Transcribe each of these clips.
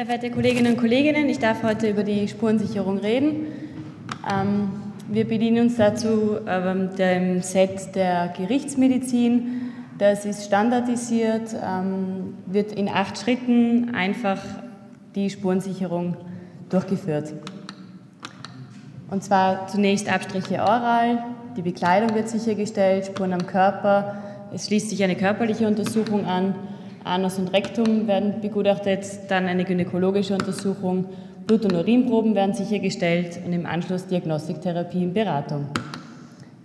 Sehr verehrte Kolleginnen und Kollegen, ich darf heute über die Spurensicherung reden. Ähm, wir bedienen uns dazu ähm, dem Set der Gerichtsmedizin. Das ist standardisiert, ähm, wird in acht Schritten einfach die Spurensicherung durchgeführt. Und zwar zunächst Abstriche oral, die Bekleidung wird sichergestellt, Spuren am Körper, es schließt sich eine körperliche Untersuchung an, Anus und Rektum werden begutachtet, dann eine gynäkologische Untersuchung, Blut- und Urinproben werden sichergestellt und im Anschluss Diagnostik, Therapie und Beratung.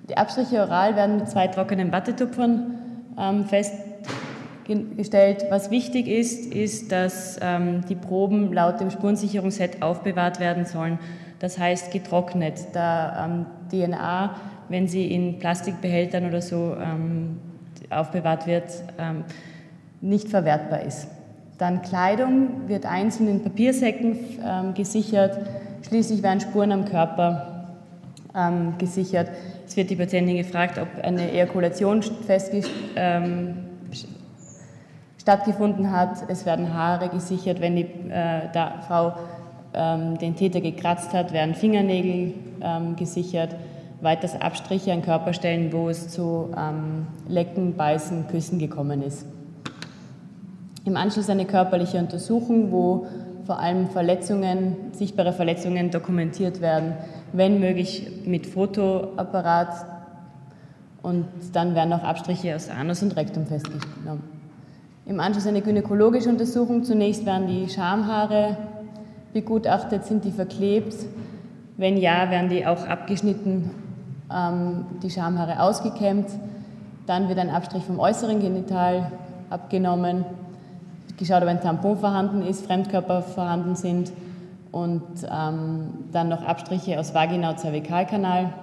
Die Abstriche oral werden mit zwei trockenen Wattetupfern ähm, festgestellt. Was wichtig ist, ist, dass ähm, die Proben laut dem Spurensicherungsset aufbewahrt werden sollen. Das heißt getrocknet, da ähm, DNA, wenn sie in Plastikbehältern oder so ähm, aufbewahrt wird, ähm, nicht verwertbar ist. Dann Kleidung wird einzeln in Papiersäcken ähm, gesichert. Schließlich werden Spuren am Körper ähm, gesichert. Es wird die Patientin gefragt, ob eine Ejakulation ähm, stattgefunden hat. Es werden Haare gesichert. Wenn die äh, Frau ähm, den Täter gekratzt hat, werden Fingernägel ähm, gesichert. Weiters Abstriche an Körperstellen, wo es zu ähm, Lecken, Beißen, Küssen gekommen ist. Im Anschluss eine körperliche Untersuchung, wo vor allem Verletzungen, sichtbare Verletzungen dokumentiert werden, wenn möglich mit Fotoapparat und dann werden auch Abstriche aus Anus und Rektum festgenommen. Im Anschluss eine gynäkologische Untersuchung. Zunächst werden die Schamhaare begutachtet, sind die verklebt? Wenn ja, werden die auch abgeschnitten, ähm, die Schamhaare ausgekämmt. Dann wird ein Abstrich vom äußeren Genital abgenommen geschaut, ob ein Tampon vorhanden ist, Fremdkörper vorhanden sind und ähm, dann noch Abstriche aus Vagina und Cervikalkanal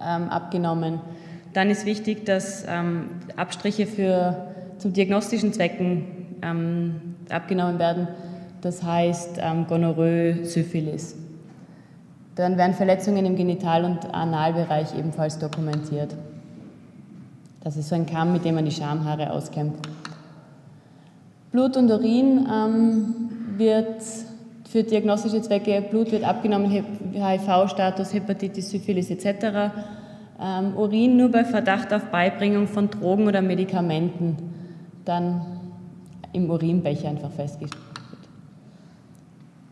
ähm, abgenommen. Dann ist wichtig, dass ähm, Abstriche für, zu diagnostischen Zwecken ähm, abgenommen werden, das heißt ähm, Gonorrhoe, Syphilis. Dann werden Verletzungen im Genital- und Analbereich ebenfalls dokumentiert. Das ist so ein Kamm, mit dem man die Schamhaare auskämmt. Blut und Urin ähm, wird für diagnostische Zwecke, Blut wird abgenommen, HIV-Status, Hepatitis, Syphilis etc. Ähm, Urin nur bei Verdacht auf Beibringung von Drogen oder Medikamenten, dann im Urinbecher einfach festgestellt.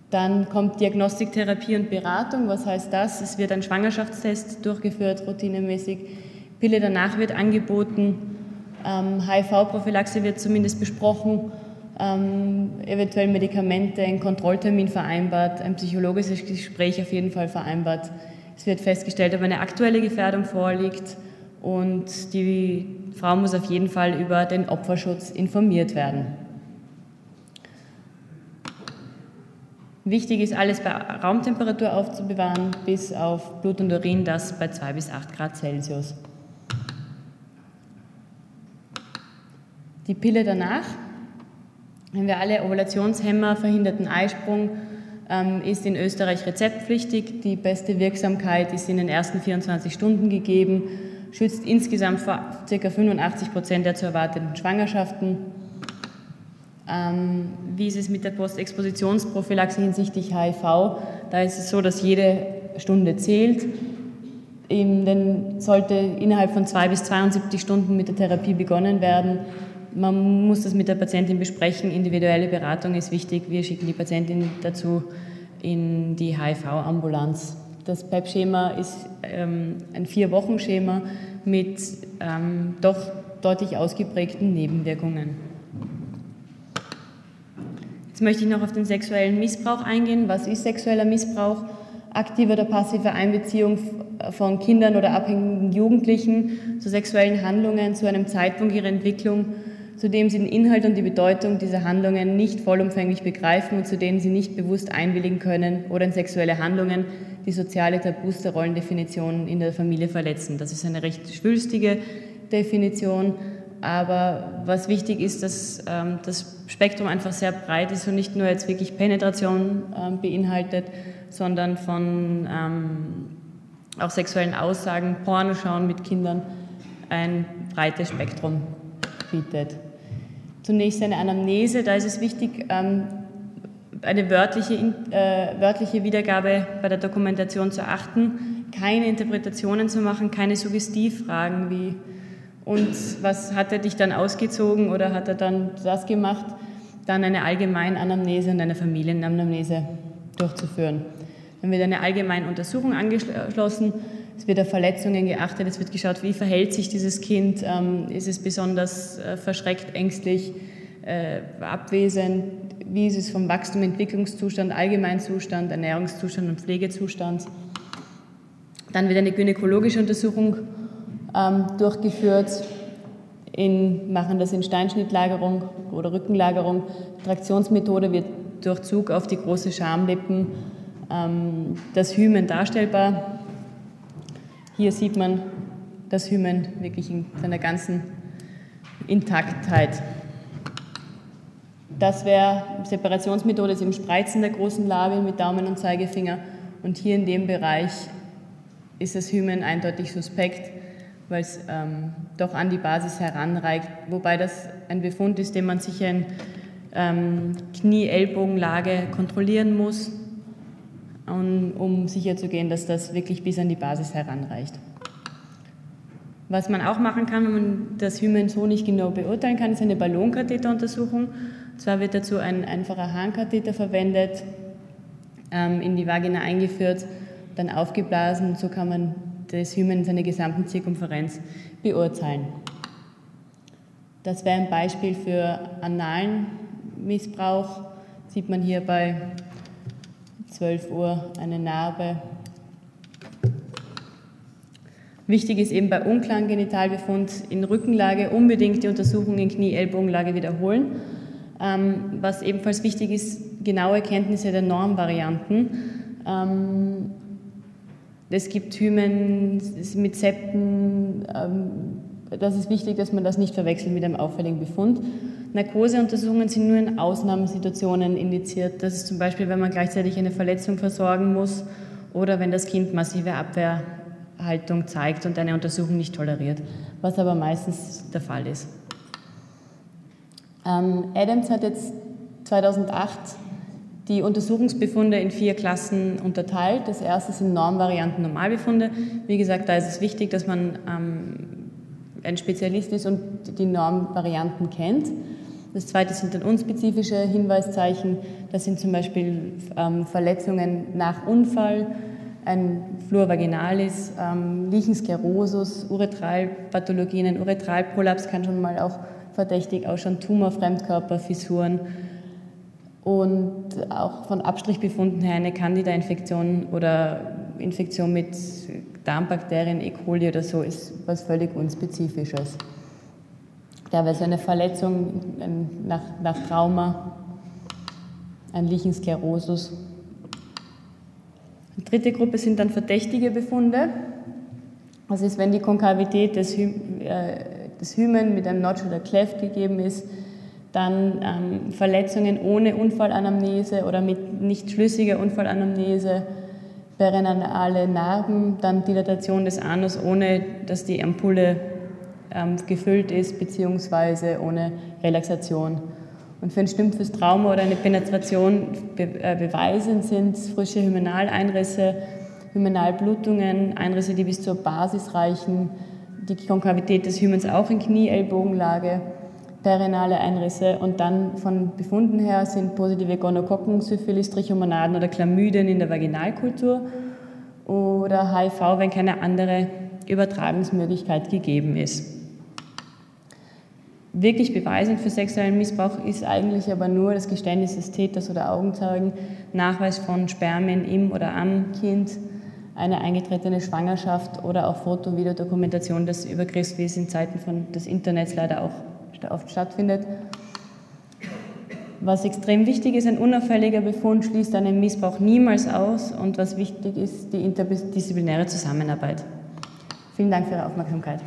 Dann kommt Diagnostik, Therapie und Beratung. Was heißt das? Es wird ein Schwangerschaftstest durchgeführt, routinemäßig. Pille danach wird angeboten. Ähm, HIV-Prophylaxe wird zumindest besprochen ähm, eventuell Medikamente, ein Kontrolltermin vereinbart, ein psychologisches Gespräch auf jeden Fall vereinbart. Es wird festgestellt, ob eine aktuelle Gefährdung vorliegt und die Frau muss auf jeden Fall über den Opferschutz informiert werden. Wichtig ist, alles bei Raumtemperatur aufzubewahren, bis auf Blut und Urin, das bei 2 bis 8 Grad Celsius. Die Pille danach wenn wir alle Ovulationshemmer verhinderten Eisprung ähm, ist in Österreich rezeptpflichtig. Die beste Wirksamkeit ist in den ersten 24 Stunden gegeben, schützt insgesamt vor ca. 85 Prozent der zu erwartenden Schwangerschaften. Ähm, wie ist es mit der Postexpositionsprophylaxe hinsichtlich HIV? Da ist es so, dass jede Stunde zählt. Dann sollte innerhalb von zwei bis 72 Stunden mit der Therapie begonnen werden. Man muss das mit der Patientin besprechen. Individuelle Beratung ist wichtig. Wir schicken die Patientin dazu in die HIV-Ambulanz. Das PEP-Schema ist ähm, ein Vier-Wochen-Schema mit ähm, doch deutlich ausgeprägten Nebenwirkungen. Jetzt möchte ich noch auf den sexuellen Missbrauch eingehen. Was ist sexueller Missbrauch? Aktive oder passive Einbeziehung von Kindern oder abhängigen Jugendlichen zu sexuellen Handlungen zu einem Zeitpunkt ihrer Entwicklung, zu dem sie den Inhalt und die Bedeutung dieser Handlungen nicht vollumfänglich begreifen und zu denen sie nicht bewusst einwilligen können oder in sexuelle Handlungen, die soziale Tabus der Rollendefinition in der Familie verletzen. Das ist eine recht schwülstige Definition, aber was wichtig ist, dass ähm, das Spektrum einfach sehr breit ist und nicht nur jetzt wirklich Penetration ähm, beinhaltet, sondern von ähm, auch sexuellen Aussagen, Pornoschauen mit Kindern ein breites Spektrum bietet. Zunächst eine Anamnese, da ist es wichtig, ähm, eine wörtliche, äh, wörtliche Wiedergabe bei der Dokumentation zu achten, keine Interpretationen zu machen, keine Suggestivfragen wie und was hat er dich dann ausgezogen oder hat er dann das gemacht, dann eine Allgemeinanamnese und eine Familienanamnese durchzuführen. Dann wird eine allgemeine Untersuchung angeschlossen, es wird auf Verletzungen geachtet, es wird geschaut, wie verhält sich dieses Kind, ähm, ist es besonders äh, verschreckt, ängstlich, äh, abwesend, wie ist es vom Wachstum, Entwicklungszustand, Allgemeinzustand, Ernährungszustand und Pflegezustand. Dann wird eine gynäkologische Untersuchung ähm, durchgeführt, in, machen das in Steinschnittlagerung oder Rückenlagerung. Traktionsmethode wird durch Zug auf die große Schamlippen ähm, das Hymen darstellbar. Hier sieht man das Hymen wirklich in seiner ganzen Intaktheit. Das wäre Separationsmethode ist im Spreizen der großen Label mit Daumen und Zeigefinger. Und hier in dem Bereich ist das Hymen eindeutig suspekt, weil es ähm, doch an die Basis heranreicht. Wobei das ein Befund ist, den man sicher in ähm, Knie-Ellbogenlage kontrollieren muss, um, um sicherzugehen, dass das wirklich bis an die Basis heranreicht. Was man auch machen kann, wenn man das Hymen so nicht genau beurteilen kann, ist eine Ballonkatheteruntersuchung. Und zwar wird dazu ein einfacher Harnkatheter verwendet, ähm, in die Vagina eingeführt, dann aufgeblasen. So kann man das Hymen in seiner gesamten Zirkumferenz beurteilen. Das wäre ein Beispiel für analen Missbrauch. Sieht man hier bei 12 Uhr eine Narbe Wichtig ist eben bei unklaren Genitalbefund in Rückenlage unbedingt die Untersuchung in Knie-Ellbogenlage wiederholen. Ähm, was ebenfalls wichtig ist, genaue Kenntnisse der Normvarianten. Ähm, es gibt Hymen mit Septen. Ähm, das ist wichtig, dass man das nicht verwechselt mit einem auffälligen Befund. Narkoseuntersuchungen sind nur in Ausnahmesituationen indiziert. Das ist zum Beispiel, wenn man gleichzeitig eine Verletzung versorgen muss oder wenn das Kind massive Abwehr Haltung zeigt und eine Untersuchung nicht toleriert, was aber meistens der Fall ist. Ähm, Adams hat jetzt 2008 die Untersuchungsbefunde in vier Klassen unterteilt. Das erste sind Normvarianten, Normalbefunde. Wie gesagt, da ist es wichtig, dass man ähm, ein Spezialist ist und die Normvarianten kennt. Das zweite sind dann unspezifische Hinweiszeichen. Das sind zum Beispiel ähm, Verletzungen nach Unfall, ein Flur vaginalis, ähm, Lichensklerosus, Uretralpathologien, ein Uretralprolaps kann schon mal auch verdächtig ausschauen, Tumor, Fremdkörper, Fissuren und auch von Abstrichbefunden her eine Candida-Infektion oder Infektion mit Darmbakterien, E. coli oder so ist was völlig Unspezifisches. Da wäre so eine Verletzung nach, nach Trauma, ein Lichensklerosus die dritte Gruppe sind dann verdächtige Befunde. Das ist, wenn die Konkavität des, Hy äh, des Hymen mit einem Notch oder Cleft gegeben ist, dann ähm, Verletzungen ohne Unfallanamnese oder mit nicht schlüssiger Unfallanamnese, perineale Narben, dann Dilatation des Anus, ohne dass die Ampulle gefüllt ist, beziehungsweise ohne Relaxation. Und für ein stumpfes Trauma oder eine Penetration äh, beweisend sind frische Hymenaleinrisse, Hymenalblutungen, Einrisse, die bis zur Basis reichen, die Konkavität des Hymens auch in Knie-Ellbogenlage, perinale Einrisse und dann von Befunden her sind positive Gonokokken, Syphilis, Trichomonaden oder Chlamydien in der Vaginalkultur oder HIV, wenn keine andere Übertragungsmöglichkeit gegeben ist. Wirklich beweisend für sexuellen Missbrauch ist eigentlich aber nur das Geständnis des Täters oder Augenzeugen, Nachweis von Spermien im oder am Kind, eine eingetretene Schwangerschaft oder auch Foto- und Videodokumentation des Übergriffs, wie es in Zeiten von des Internets leider auch oft stattfindet. Was extrem wichtig ist, ein unauffälliger Befund schließt einen Missbrauch niemals aus und was wichtig ist, die interdisziplinäre Zusammenarbeit. Vielen Dank für Ihre Aufmerksamkeit.